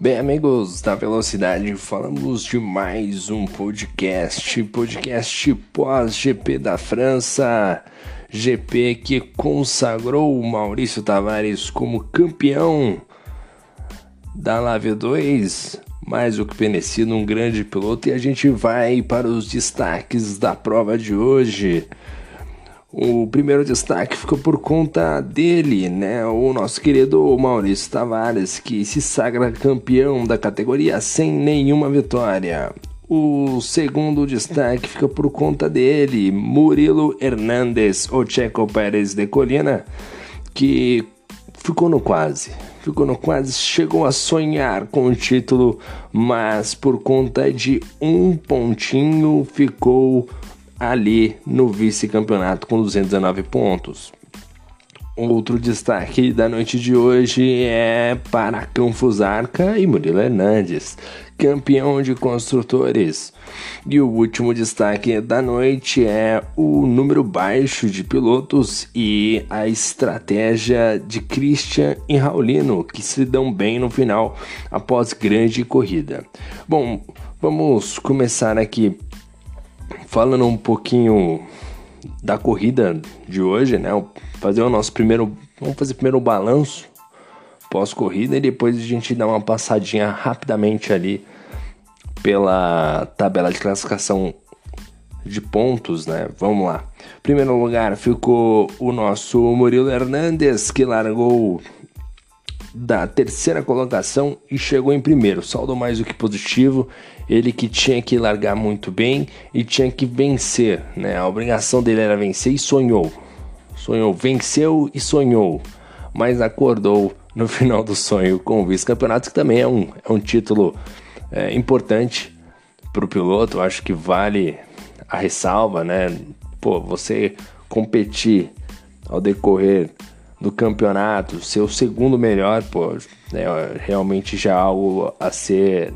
Bem, amigos da Velocidade, falamos de mais um podcast, podcast pós-GP da França, GP que consagrou Maurício Tavares como campeão da Lave 2, mais do que penecido, um grande piloto, e a gente vai para os destaques da prova de hoje. O primeiro destaque ficou por conta dele, né? O nosso querido Maurício Tavares, que se sagra campeão da categoria sem nenhuma vitória. O segundo destaque fica por conta dele, Murilo Hernandes, o Checo Pérez de Colina, que ficou no quase. Ficou no quase, chegou a sonhar com o título, mas por conta de um pontinho ficou ali no vice-campeonato com 219 pontos. Outro destaque da noite de hoje é para Canfusarca e Murilo Hernandes, campeão de construtores. E o último destaque da noite é o número baixo de pilotos e a estratégia de Christian e Raulino, que se dão bem no final após grande corrida. Bom, vamos começar aqui falando um pouquinho da corrida de hoje, né? Fazer o nosso primeiro, vamos fazer primeiro o balanço pós-corrida e depois a gente dá uma passadinha rapidamente ali pela tabela de classificação de pontos, né? Vamos lá. Primeiro lugar ficou o nosso Murilo Hernandes, que largou da terceira colocação e chegou em primeiro. Saldo mais do que positivo. Ele que tinha que largar muito bem e tinha que vencer, né? A obrigação dele era vencer e sonhou. Sonhou, venceu e sonhou, mas acordou no final do sonho com o vice-campeonato, que também é um, é um título é, importante para o piloto. Acho que vale a ressalva, né? Pô, você competir ao decorrer do campeonato, ser o segundo melhor, pô, é realmente já algo a ser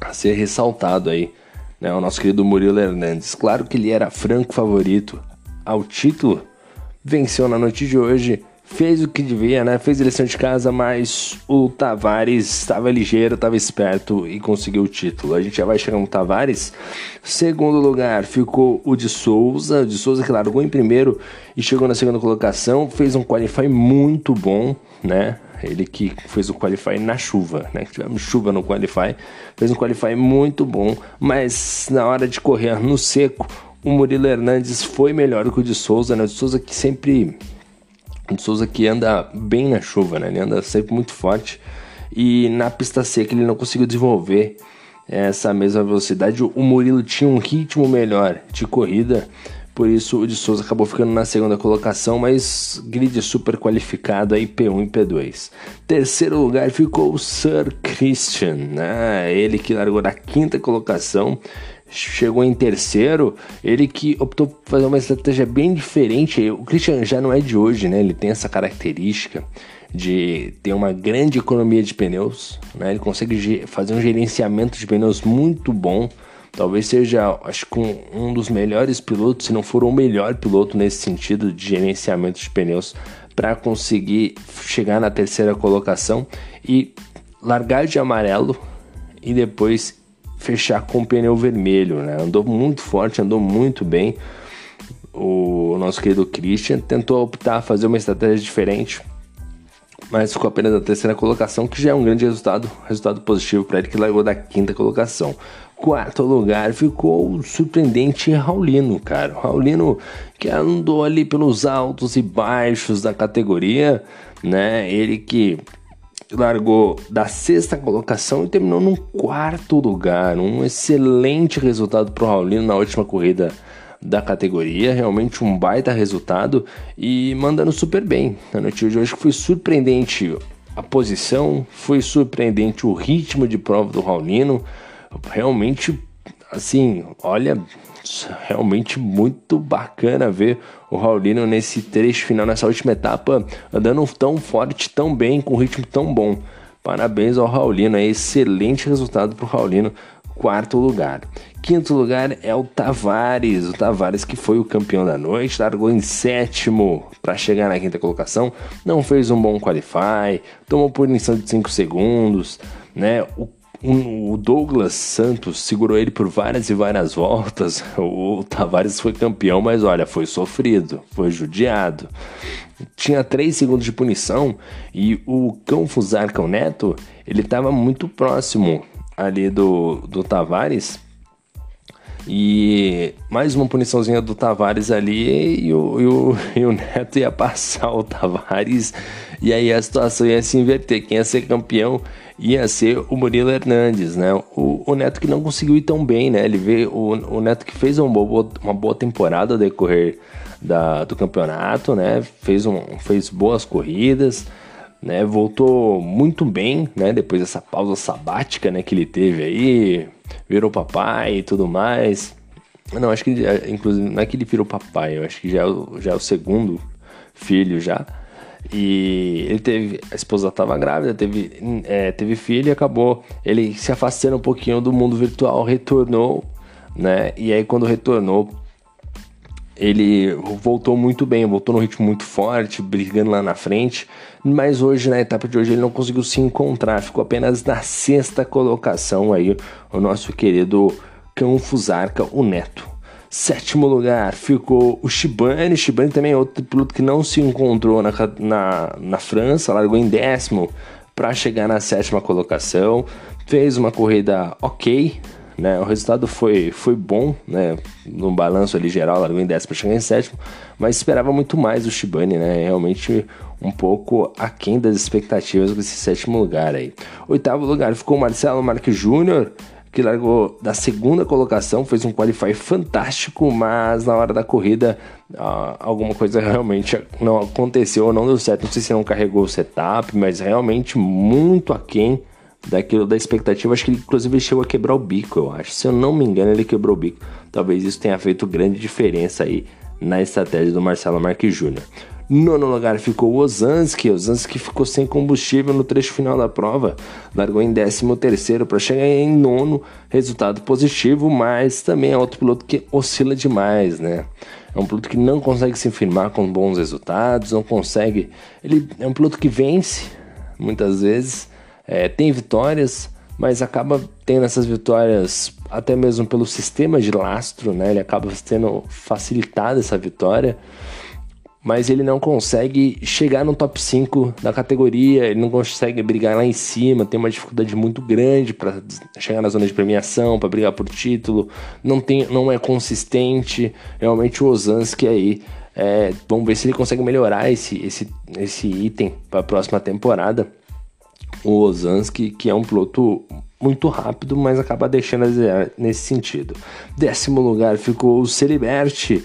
a ser ressaltado aí, né? O nosso querido Murilo Hernandes. Claro que ele era franco favorito ao título, venceu na noite de hoje, fez o que devia, né? Fez a lição de casa, mas o Tavares estava ligeiro, estava esperto e conseguiu o título. A gente já vai chegar no Tavares. Segundo lugar ficou o de Souza, o de Souza que largou em primeiro e chegou na segunda colocação, fez um qualify muito bom, né? Ele que fez o qualify na chuva, né? Tivemos chuva no qualify, fez um qualify muito bom, mas na hora de correr no seco, o Murilo Hernandes foi melhor que o de Souza, né? O de Souza que sempre o Souza que anda bem na chuva, né? Ele anda sempre muito forte. E na pista seca ele não conseguiu desenvolver essa mesma velocidade. O Murilo tinha um ritmo melhor de corrida. Por isso o de Souza acabou ficando na segunda colocação, mas grid super qualificado aí P1 e P2. Terceiro lugar ficou o Sir Christian, né? Ele que largou da quinta colocação chegou em terceiro, ele que optou por fazer uma estratégia bem diferente. O Christian já não é de hoje, né? Ele tem essa característica de ter uma grande economia de pneus, né? Ele consegue fazer um gerenciamento de pneus muito bom. Talvez seja, acho que um, um dos melhores pilotos, se não for o melhor piloto nesse sentido de gerenciamento de pneus, para conseguir chegar na terceira colocação e largar de amarelo e depois fechar com pneu vermelho, né? Andou muito forte, andou muito bem. O nosso querido Christian tentou optar fazer uma estratégia diferente, mas ficou apenas na terceira colocação, que já é um grande resultado, resultado positivo para ele que largou da quinta colocação. Quarto lugar ficou o surpreendente Raulino, cara. Raulino que andou ali pelos altos e baixos da categoria, né? Ele que largou da sexta colocação e terminou no quarto lugar. Um excelente resultado para o Raulino na última corrida da categoria, realmente um baita resultado e mandando super bem. Na noite de hoje foi surpreendente a posição, foi surpreendente o ritmo de prova do Raulino. Realmente, assim, olha, realmente muito bacana ver o Raulino nesse trecho final, nessa última etapa, andando tão forte, tão bem, com ritmo tão bom. Parabéns ao Raulino, é excelente resultado para o Raulino, quarto lugar. Quinto lugar é o Tavares, o Tavares que foi o campeão da noite, largou em sétimo para chegar na quinta colocação, não fez um bom qualify, tomou punição de 5 segundos, né? O o Douglas Santos segurou ele por várias e várias voltas. O Tavares foi campeão, mas olha, foi sofrido, foi judiado. Tinha três segundos de punição e o Cão Fusarca, o Neto, ele estava muito próximo ali do, do Tavares. E mais uma puniçãozinha do Tavares ali e o, e o, e o Neto ia passar o Tavares. E aí a situação ia se inverter. Quem ia ser campeão ia ser o Murilo Hernandes, né? O, o Neto que não conseguiu ir tão bem, né? Ele veio, o, o Neto que fez uma boa, uma boa temporada decorrer da, do campeonato, né? Fez, um, fez boas corridas, né? Voltou muito bem, né? Depois dessa pausa sabática, né? Que ele teve aí, virou papai e tudo mais. Não, acho que inclusive não é que ele virou papai, eu acho que já é o, já é o segundo filho já. E ele teve. A esposa estava grávida, teve, é, teve filho e acabou ele se afastando um pouquinho do mundo virtual, retornou, né? E aí quando retornou, ele voltou muito bem, voltou no ritmo muito forte, brigando lá na frente. Mas hoje, na etapa de hoje, ele não conseguiu se encontrar, ficou apenas na sexta colocação aí, o nosso querido Cão Fusarca, o Neto. Sétimo lugar ficou o Shibane. Shibane também é outro piloto que não se encontrou na, na, na França, largou em décimo para chegar na sétima colocação. Fez uma corrida ok, né? O resultado foi, foi bom, né? No balanço ali geral, largou em décimo para chegar em sétimo, mas esperava muito mais o Shibane, né? Realmente um pouco aquém das expectativas desse sétimo lugar aí. Oitavo lugar ficou o Marcelo Marques Júnior que largou da segunda colocação, fez um qualify fantástico, mas na hora da corrida ah, alguma coisa realmente não aconteceu, não deu certo. Não sei se não carregou o setup, mas realmente muito aquém daquilo da expectativa. Acho que ele inclusive chegou a quebrar o bico, eu acho. Se eu não me engano, ele quebrou o bico. Talvez isso tenha feito grande diferença aí na estratégia do Marcelo Marques Júnior. Nono lugar ficou Ozanski. Ozanski ficou sem combustível no trecho final da prova. Largou em 13 terceiro para chegar em nono. Resultado positivo, mas também é outro piloto que oscila demais, né? É um piloto que não consegue se firmar com bons resultados, não consegue... Ele é um piloto que vence, muitas vezes, é, tem vitórias, mas acaba tendo essas vitórias até mesmo pelo sistema de lastro, né? Ele acaba tendo facilitado essa vitória mas ele não consegue chegar no top 5 da categoria, ele não consegue brigar lá em cima, tem uma dificuldade muito grande para chegar na zona de premiação, para brigar por título, não, tem, não é consistente. Realmente o Ozanski aí, é, vamos ver se ele consegue melhorar esse, esse, esse item para a próxima temporada. O Ozanski, que é um piloto muito rápido, mas acaba deixando a nesse sentido. Décimo lugar ficou o Celiberti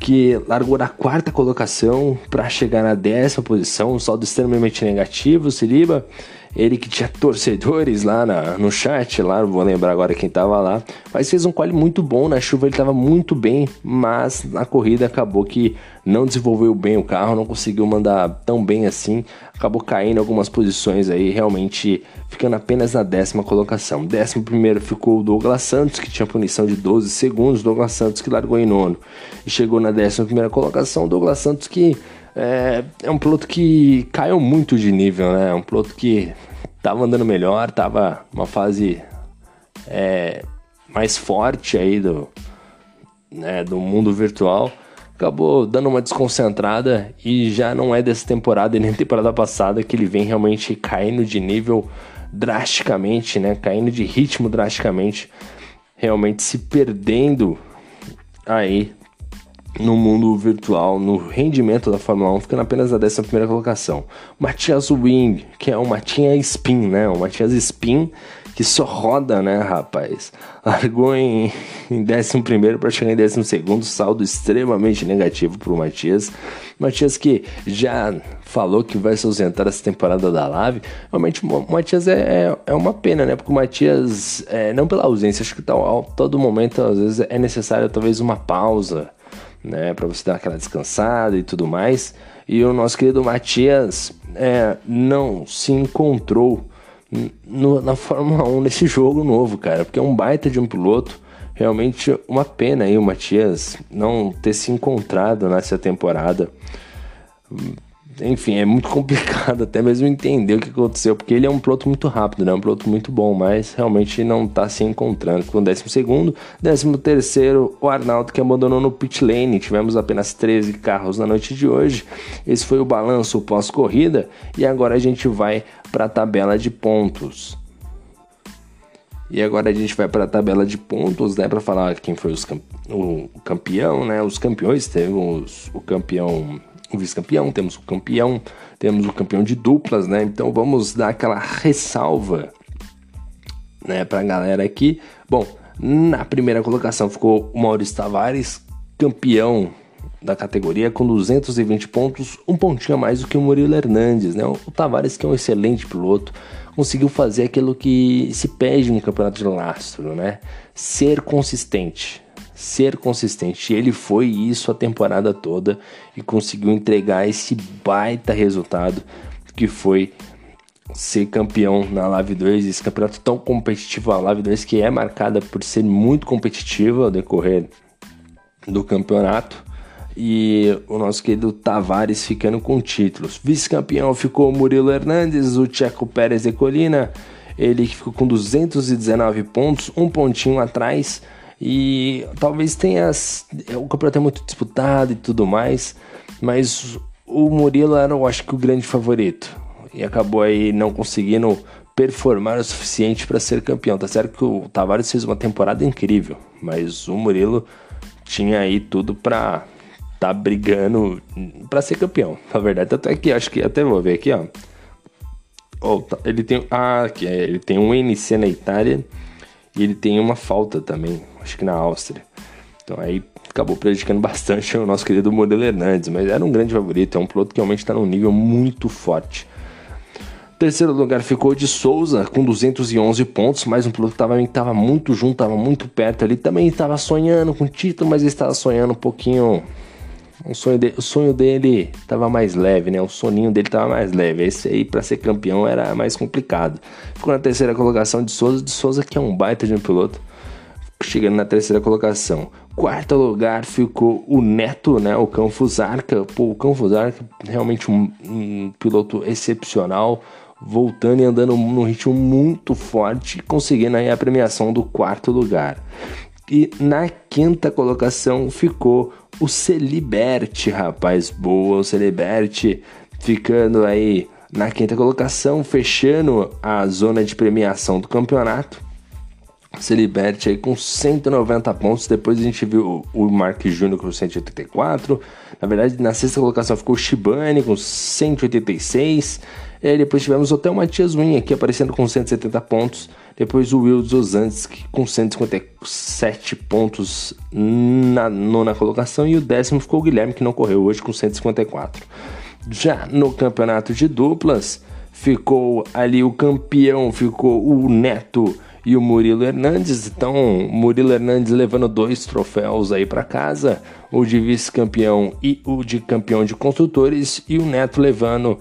que largou na quarta colocação para chegar na décima posição, um saldo extremamente negativo. Siriba, ele que tinha torcedores lá na, no chat, lá, vou lembrar agora quem tava lá, mas fez um quali muito bom. Na chuva ele tava muito bem, mas na corrida acabou que não desenvolveu bem o carro, não conseguiu mandar tão bem assim, acabou caindo algumas posições aí, realmente ficando apenas na décima colocação. Décimo primeiro ficou o Douglas Santos, que tinha punição de 12 segundos, Douglas Santos que largou em nono e chegou na décima primeira colocação, Douglas Santos que é, é um piloto que caiu muito de nível, né? É um piloto que tava andando melhor, tava uma fase é, mais forte aí do, né, do mundo virtual acabou dando uma desconcentrada e já não é dessa temporada e nem temporada passada que ele vem realmente caindo de nível drasticamente, né? Caindo de ritmo drasticamente, realmente se perdendo aí no mundo virtual, no rendimento da Fórmula 1, ficando apenas na 11 primeira colocação. Matias Wing, que é o Matias Spin, né? O Matias Spin que só roda, né, rapaz? Largou em, em 11 para chegar em 12, saldo extremamente negativo para o Matias. Matias que já falou que vai se ausentar essa temporada da Live. Realmente, o Matias é, é, é, uma pena, né? Porque o Matias, é, não pela ausência, acho que tá, todo momento, às vezes, é necessário talvez uma pausa, né? Para você dar aquela descansada e tudo mais. E o nosso querido Matias é, não se encontrou no, na Fórmula 1 nesse jogo novo, cara, porque é um baita de um piloto. Realmente uma pena aí o Matias não ter se encontrado nessa temporada. Enfim, é muito complicado até mesmo entender o que aconteceu, porque ele é um piloto muito rápido, né? Um piloto muito bom, mas realmente não está se encontrando. Com o 12 segundo, 13 terceiro, o Arnaldo que abandonou no pit lane. Tivemos apenas 13 carros na noite de hoje. Esse foi o balanço pós-corrida e agora a gente vai para a tabela de pontos. E agora a gente vai para a tabela de pontos, né, para falar quem foi camp o campeão, né? Os campeões temos o campeão o vice-campeão, temos o campeão, temos o campeão de duplas, né? Então vamos dar aquela ressalva, né, pra galera aqui. Bom, na primeira colocação ficou o Maurício Tavares, campeão da categoria com 220 pontos, um pontinho a mais do que o Murilo Hernandes, né? O Tavares, que é um excelente piloto, conseguiu fazer aquilo que se pede no campeonato de lastro, né? Ser consistente, ser consistente. Ele foi isso a temporada toda e conseguiu entregar esse baita resultado que foi ser campeão na Live 2, esse campeonato tão competitivo, a Live 2 que é marcada por ser muito competitiva ao decorrer do campeonato. E o nosso querido Tavares ficando com títulos. Vice-campeão ficou Murilo Hernandes, o Checo Pérez de Colina, ele ficou com 219 pontos, um pontinho atrás e talvez tenha. O campeonato é muito disputado e tudo mais, mas o Murilo era, eu acho que, o grande favorito. E acabou aí não conseguindo performar o suficiente para ser campeão. Tá certo que o Tavares fez uma temporada incrível, mas o Murilo tinha aí tudo para tá brigando para ser campeão. Na verdade, tanto é que acho que até vou ver aqui, ó. Oh, ele tem ah, aqui, é, ele tem um NC na Itália e ele tem uma falta também acho que na Áustria. Então aí acabou prejudicando bastante o nosso querido Modelo Hernandes, mas era um grande favorito, é um piloto que realmente está num nível muito forte. Terceiro lugar ficou de Souza com 211 pontos, mais um piloto que estava tava muito junto, estava muito perto ali, também estava sonhando com título, mas estava sonhando um pouquinho o sonho, de, o sonho dele estava mais leve, né? O soninho dele estava mais leve. Esse aí, para ser campeão, era mais complicado. Ficou na terceira colocação de Souza. De Souza, que é um baita de um piloto chegando na terceira colocação. Quarto lugar ficou o Neto, né? O Cão Fusarca. Pô, o Cão Fusarca realmente um, um, piloto excepcional, voltando e andando num ritmo muito forte, conseguindo aí a premiação do quarto lugar. E na quinta colocação ficou o Celiberte, rapaz. Boa, o Celiberte ficando aí na quinta colocação, fechando a zona de premiação do campeonato se liberte aí com 190 pontos. Depois a gente viu o Mark Júnior com 184. Na verdade, na sexta colocação ficou o Shibane com 186. E aí depois tivemos até o Matias Win aqui aparecendo com 170 pontos. Depois o Will Zozanski com 157 pontos na nona colocação. E o décimo ficou o Guilherme, que não correu hoje, com 154. Já no campeonato de duplas, ficou ali o campeão, ficou o Neto e o Murilo Hernandes. Então, Murilo Hernandes levando dois troféus aí para casa, o de vice-campeão e o de campeão de construtores, e o Neto levando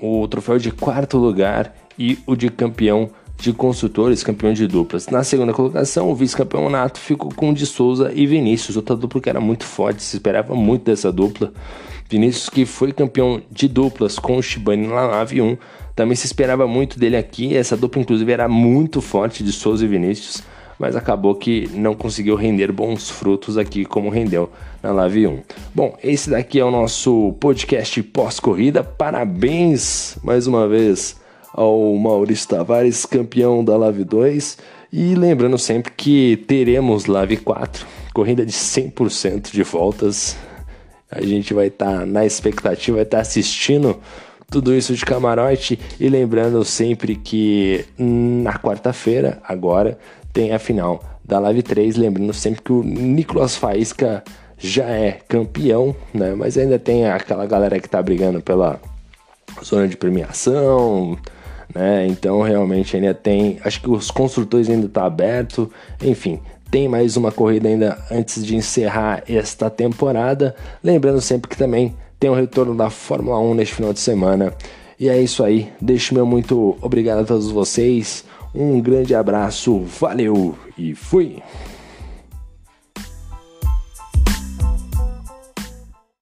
o, o troféu de quarto lugar e o de campeão de construtores, campeão de duplas. Na segunda colocação, o vice-campeão Nato ficou com o de Souza e Vinícius, outra dupla que era muito forte, se esperava muito dessa dupla. Vinícius que foi campeão de duplas com o Shibane na nave 1, também se esperava muito dele aqui. Essa dupla, inclusive, era muito forte de Souza e Vinícius, mas acabou que não conseguiu render bons frutos aqui como rendeu na Live 1. Bom, esse daqui é o nosso podcast pós-corrida. Parabéns mais uma vez ao Maurício Tavares, campeão da Live 2. E lembrando sempre que teremos Live 4, corrida de 100% de voltas. A gente vai estar tá na expectativa, vai estar tá assistindo tudo isso de camarote e lembrando sempre que na quarta-feira, agora, tem a final da Live 3. Lembrando sempre que o Nicolas Faísca já é campeão, né? Mas ainda tem aquela galera que tá brigando pela zona de premiação, né? Então realmente ainda tem. Acho que os construtores ainda tá aberto. Enfim, tem mais uma corrida ainda antes de encerrar esta temporada. Lembrando sempre que também tem o retorno da Fórmula 1 neste final de semana. E é isso aí. Deixo meu muito obrigado a todos vocês. Um grande abraço, valeu e fui!